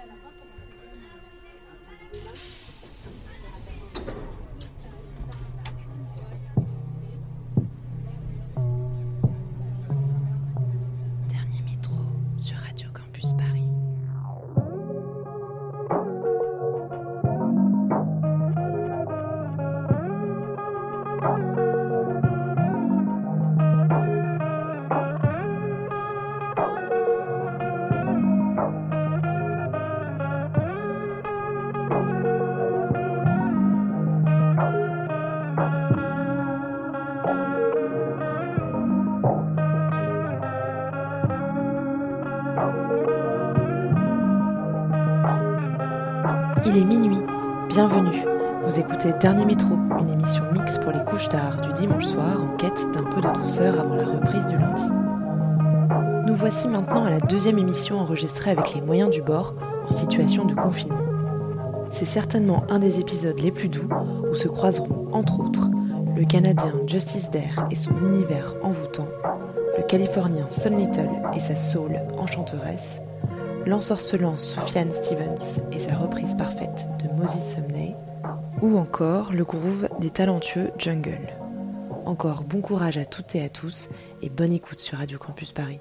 Il Dernier Métro, une émission mix pour les couches tard du dimanche soir en quête d'un peu de douceur avant la reprise du lundi. Nous voici maintenant à la deuxième émission enregistrée avec les moyens du bord en situation de confinement. C'est certainement un des épisodes les plus doux où se croiseront, entre autres, le Canadien Justice Dare et son univers envoûtant, le Californien Sun Little et sa soul enchanteresse, l'ensorcelant Sufjan Stevens et sa reprise parfaite de Moses Sumney, ou encore le groove des talentueux Jungle. Encore bon courage à toutes et à tous et bonne écoute sur Radio Campus Paris.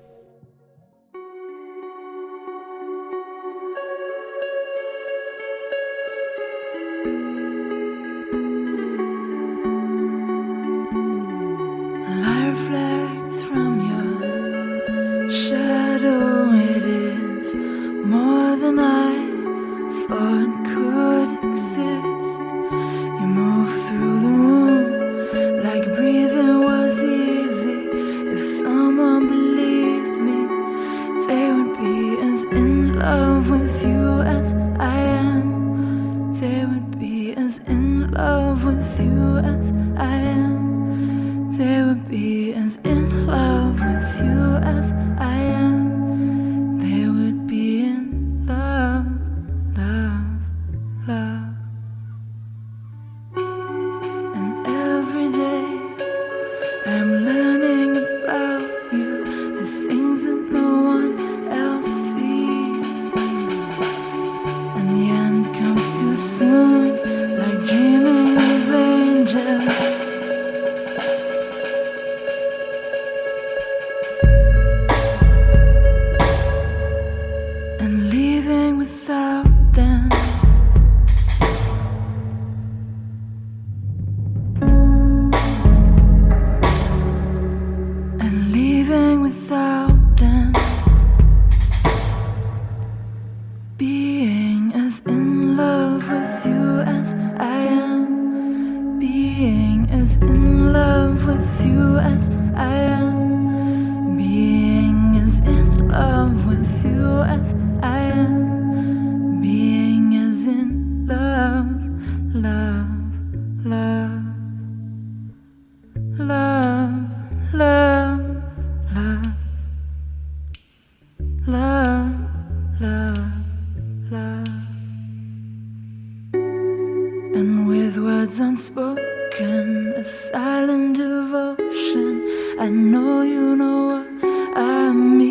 With words unspoken, a silent devotion. I know you know what I mean.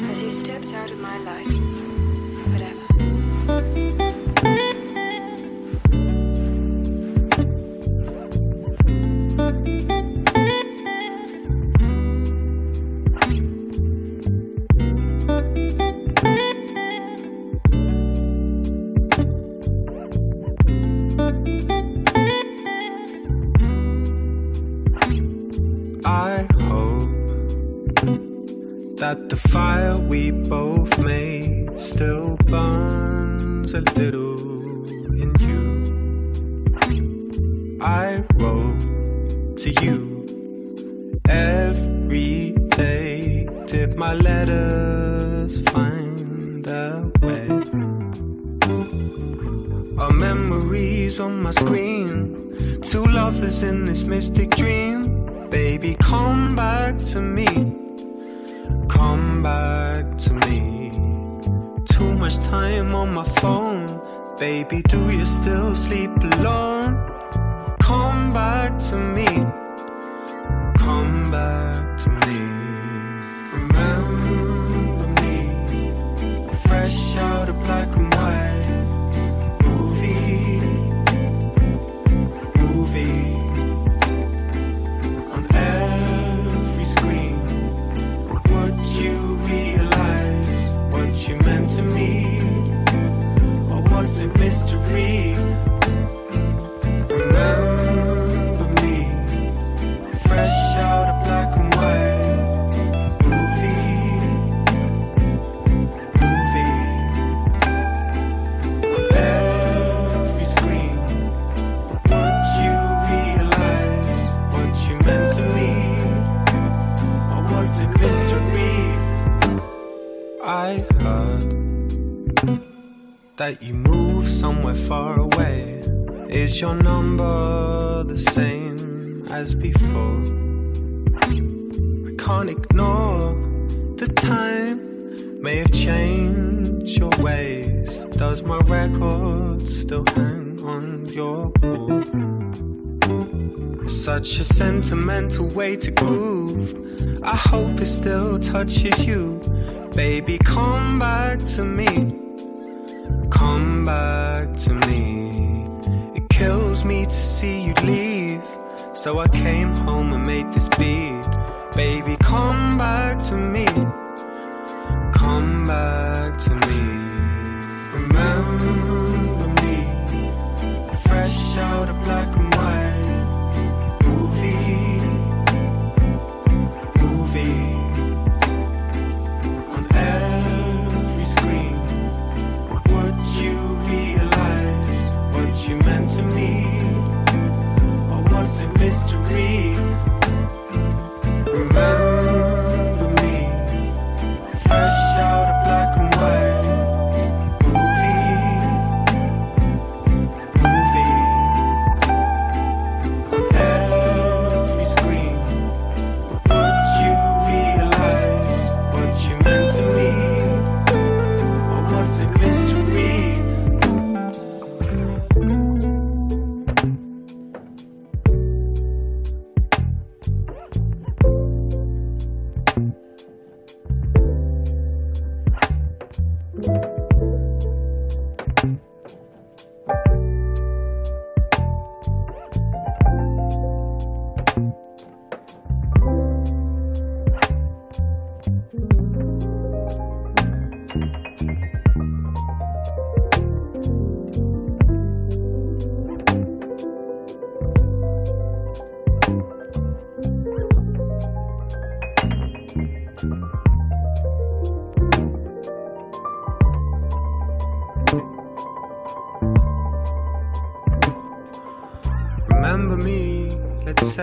As he steps out of my life whatever. a little in you. I wrote to you every day. Did my letters find a way? Our memories on my screen. Two lovers in this mystic dream. Baby, come back to me. Come back to me much time on my phone. Baby, do you still sleep alone? Come back to me. Come back. that you move somewhere far away. Is your number the same as before? I can't ignore the time may have changed your ways. Does my record still hang on your wall? Such a sentimental way to groove. I hope it still touches you. Baby, come back to me. Come back to me. It kills me to see you leave. So I came home and made this beat. Baby, come back to me come back to me. Remember me, fresh out of black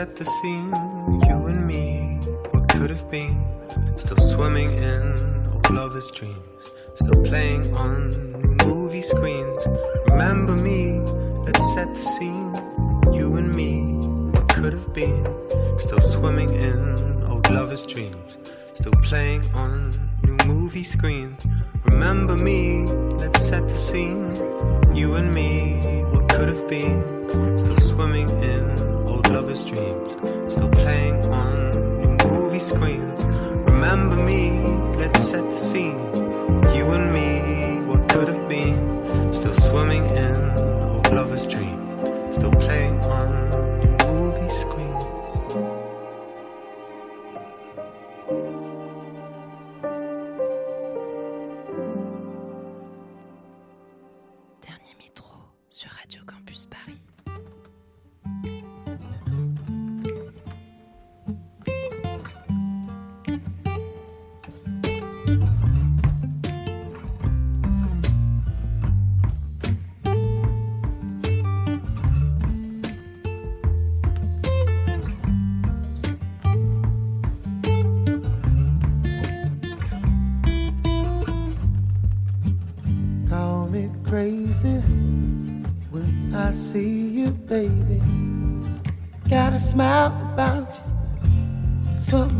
set the scene. You and me, what could have been. Still swimming in old lovers' dreams. Still playing on movie screens. Remember me, let's set the scene. You and me, what could have been. Still swimming in old lovers' dreams. Still playing on new movie screens. Remember me, let's set the scene. You and me, what could have been. Still swimming in lovers' dreams, still playing on movie screens. Remember me, let's set the scene. You and me, what could have been, still swimming in old lovers' dreams,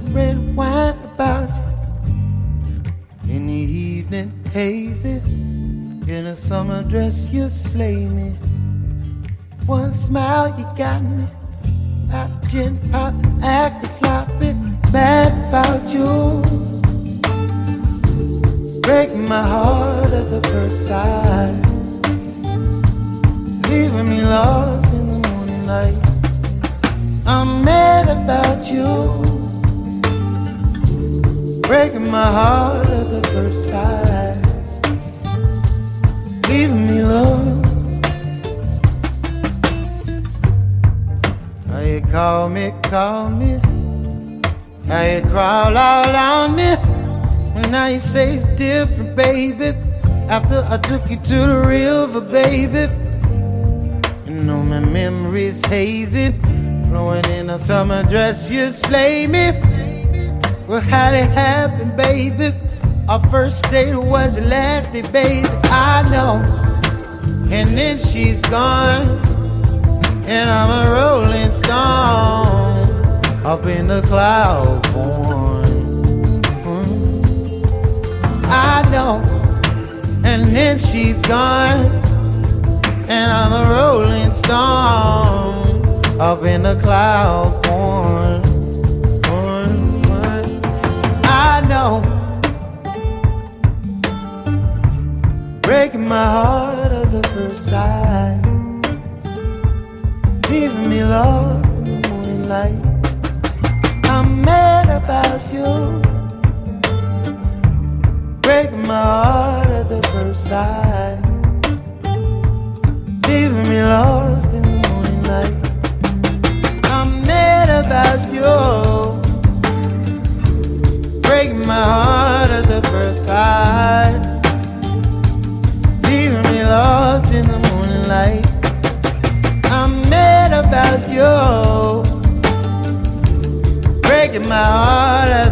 red wine about you. In the evening, hazy, in a summer dress, you slay me. One smile, you got me. Pop, gin, pop, acting sloppy, mad about you. Breaking my heart at the first sight, leaving me lost in the morning light. I'm mad about you, breaking my heart at the first sight, leaving me lost. How you call me, call me, how you crawl all on me, and now you say it's different, baby. After I took you to the river, baby know my memories hazy, flowing in a summer dress. You slay me. Well, how'd it happen, baby? Our first date was the last day, baby. I know. And then she's gone, and I'm a rolling stone. up in the cloud born. Hmm. I know, and then she's gone, and I'm a rolling stone up in the cloud born. I breaking my heart at the first sight, leaving me lost in the morning light. I'm mad about you. Breaking my heart at the first sight. Leaving me lost my heart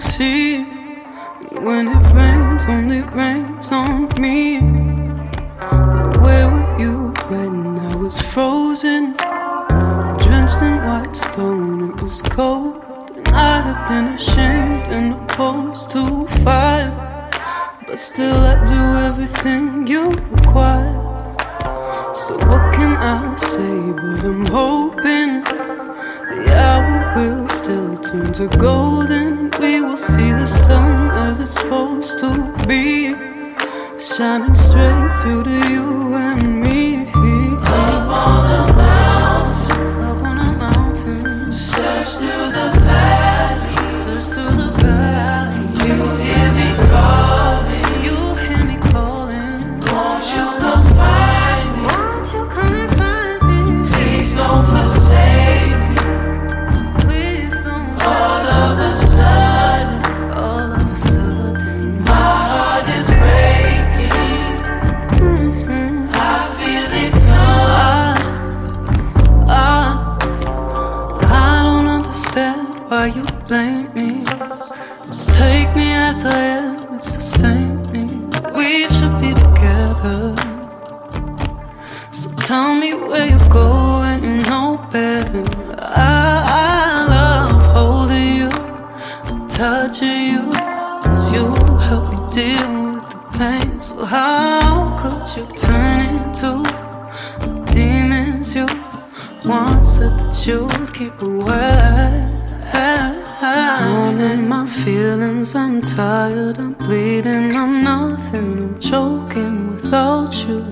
see. When it rains, only rains on me. Where were you when I was frozen? Drenched in white stone, it was cold. And I'd have been ashamed and opposed to fire. But still, I do everything you require. So, what can I say? But I'm hoping the hour will still turn to golden we will see the sun as it's supposed to be, shining straight through to you and me. I'm choking without you.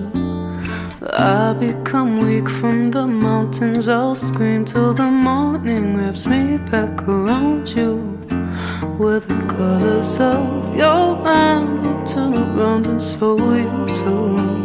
I become weak from the mountains, I'll scream till the morning wraps me back around you. With the colors of your mind, turn around and so you too.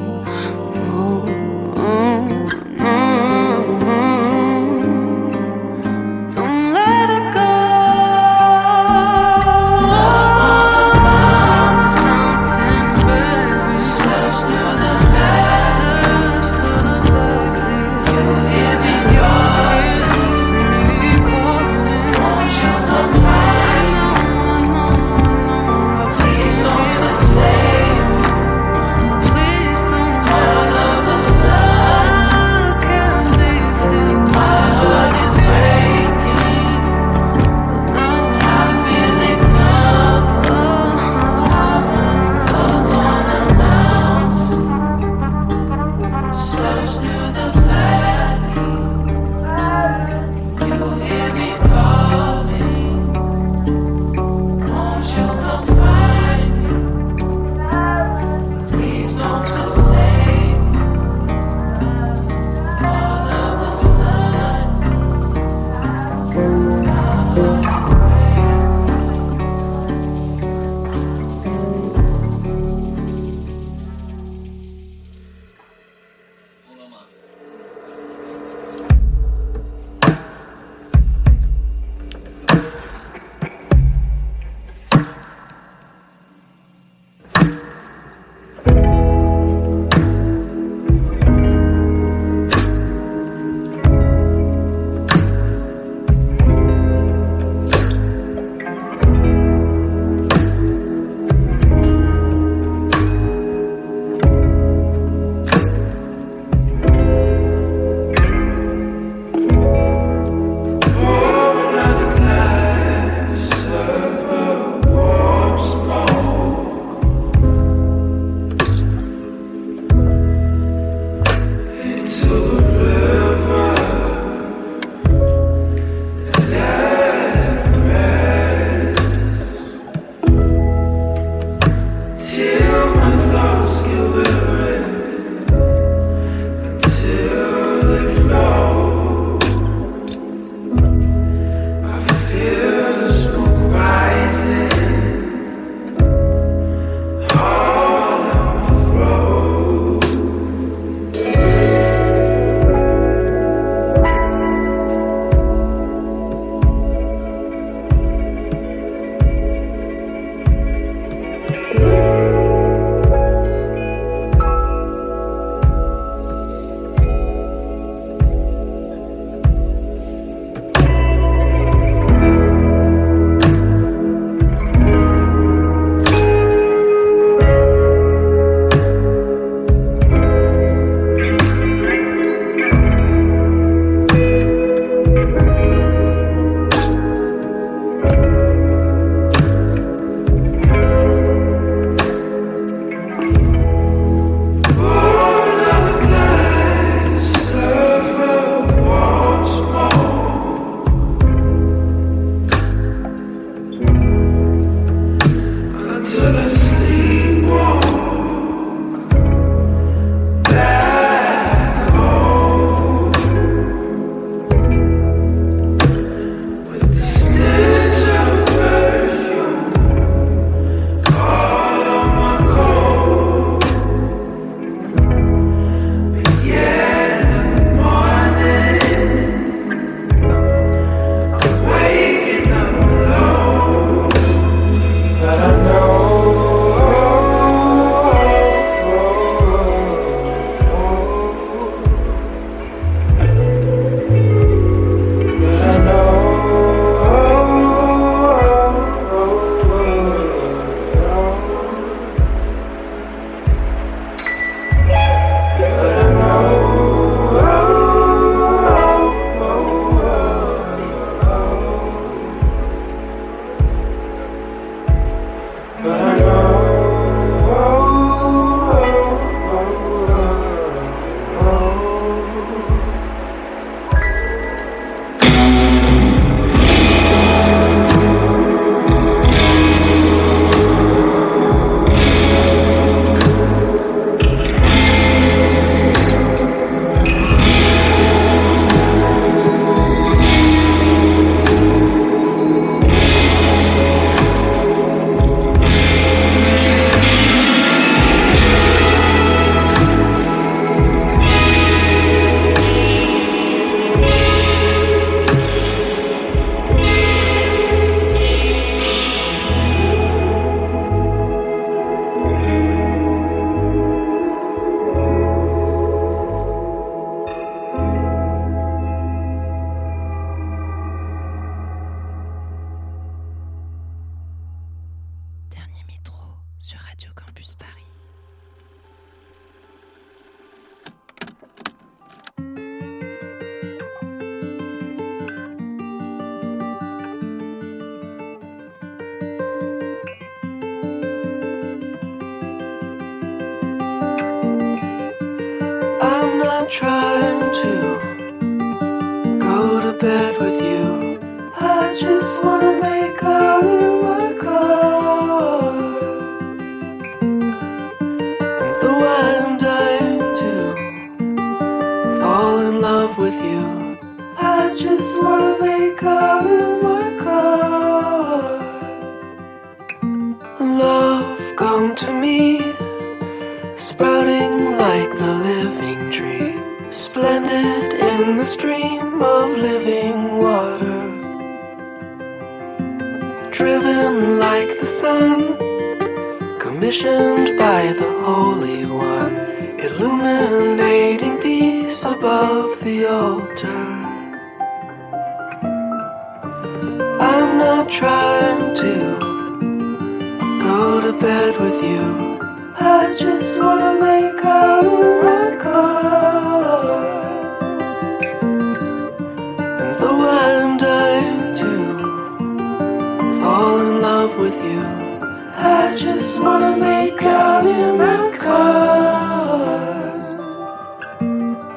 I just wanna make out in my car.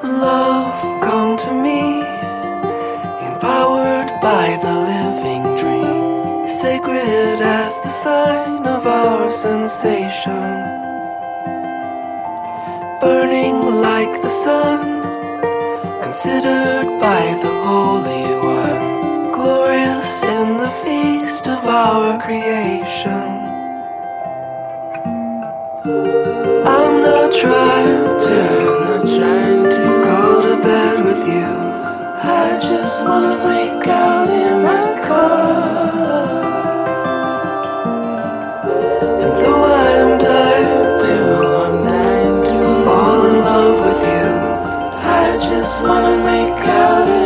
Love, come to me, empowered by the living dream, sacred as the sign of our sensation, burning like the sun, considered by the Holy One, glorious in the feast of our creation. I'm not trying to, I'm not trying to go to bed with you. I just wanna make out in my car. And though I'm dying to, I'm dying to fall in love with you. I just wanna make out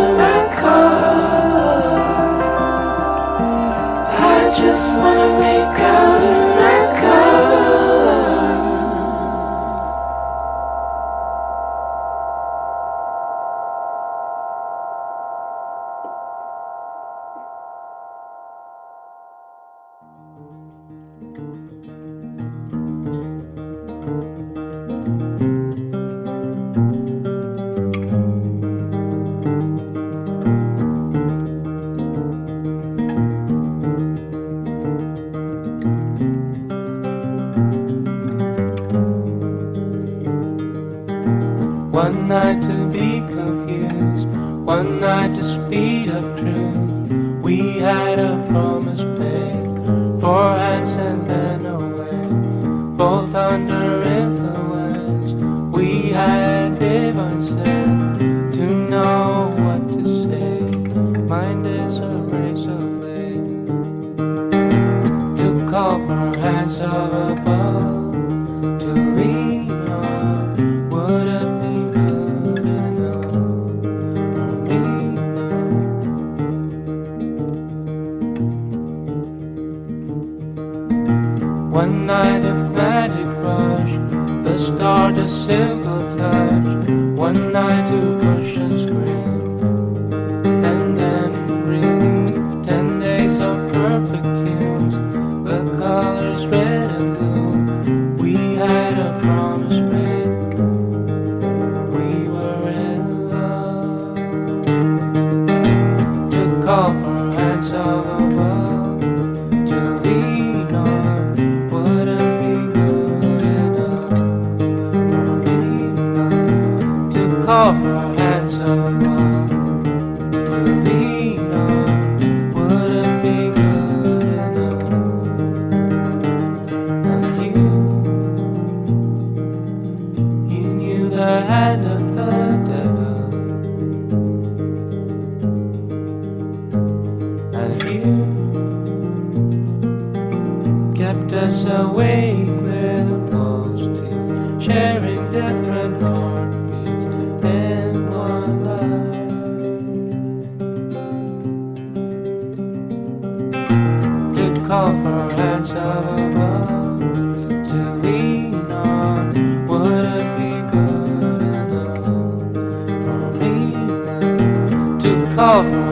Of above to? Would it be good enough? One night of magic rush, the star to. Call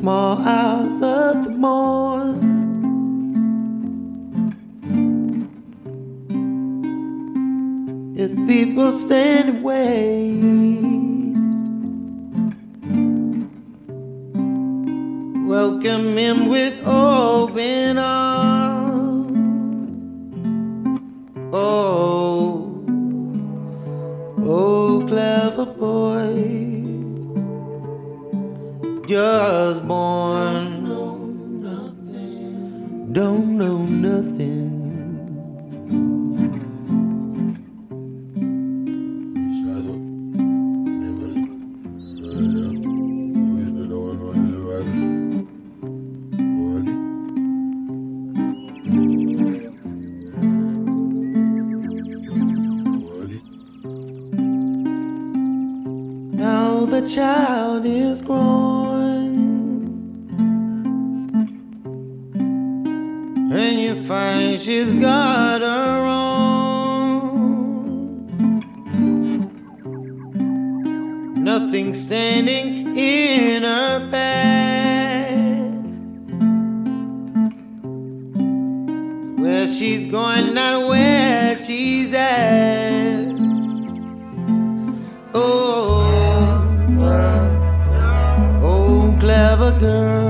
small hours of the morn. If people stand and wait. and you find she's got her own. Nothing standing in her path. Where she's going, not where she's at. Oh, oh, clever girl.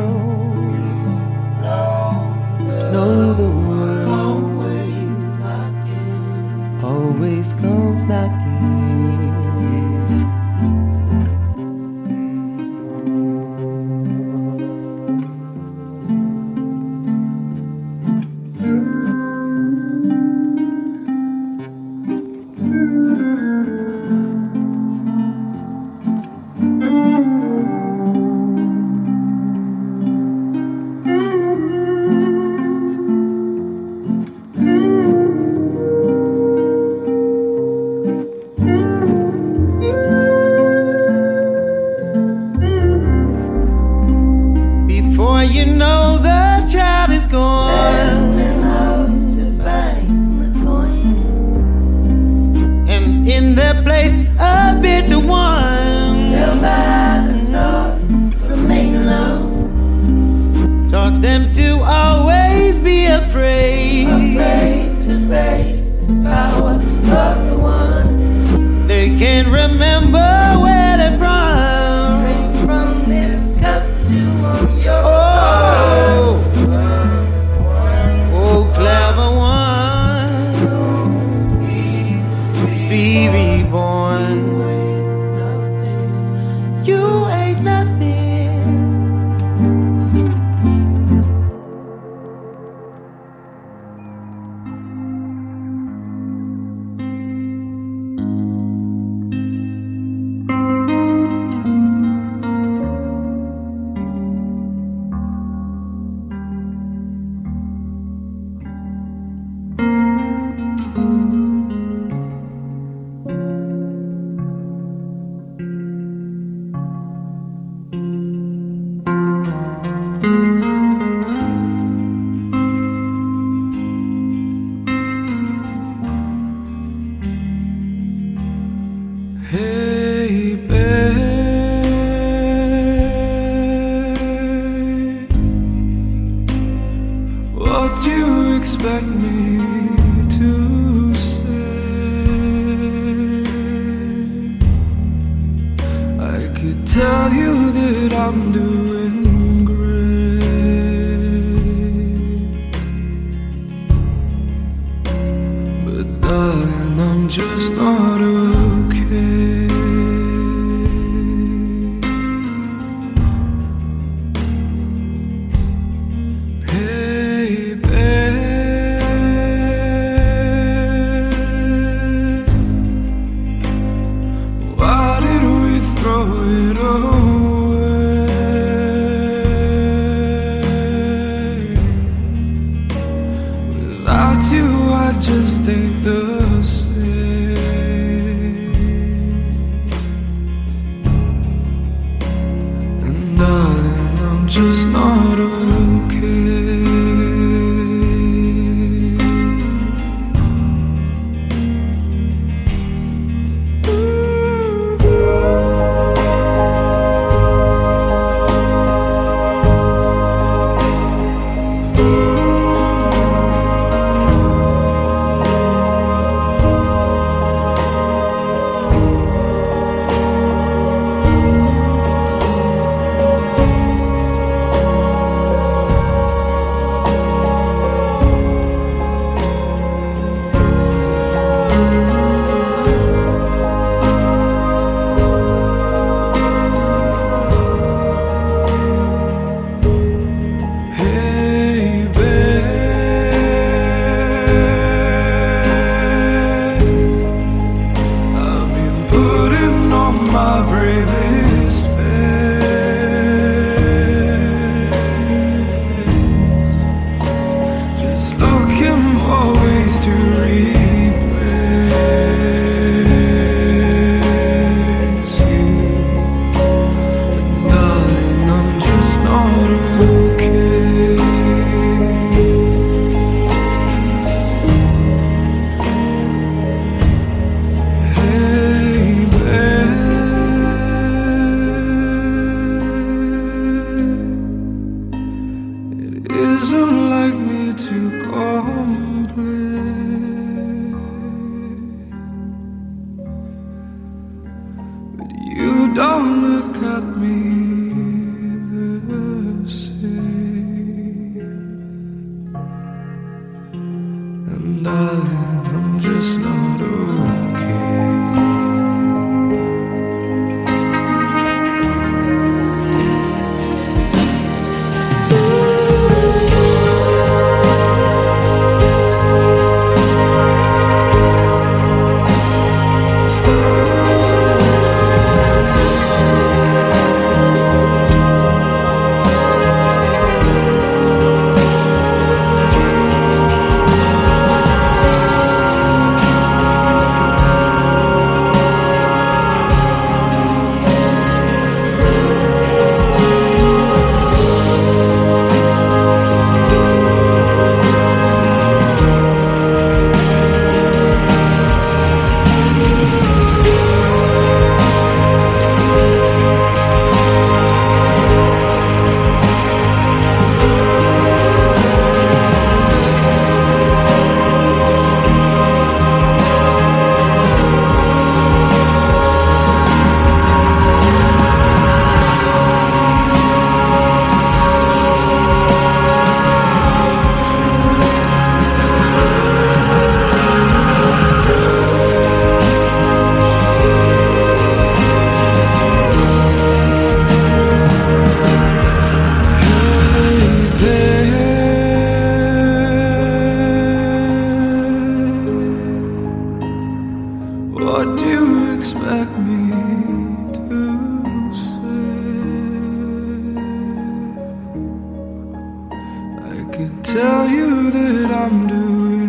Could tell you that I'm doing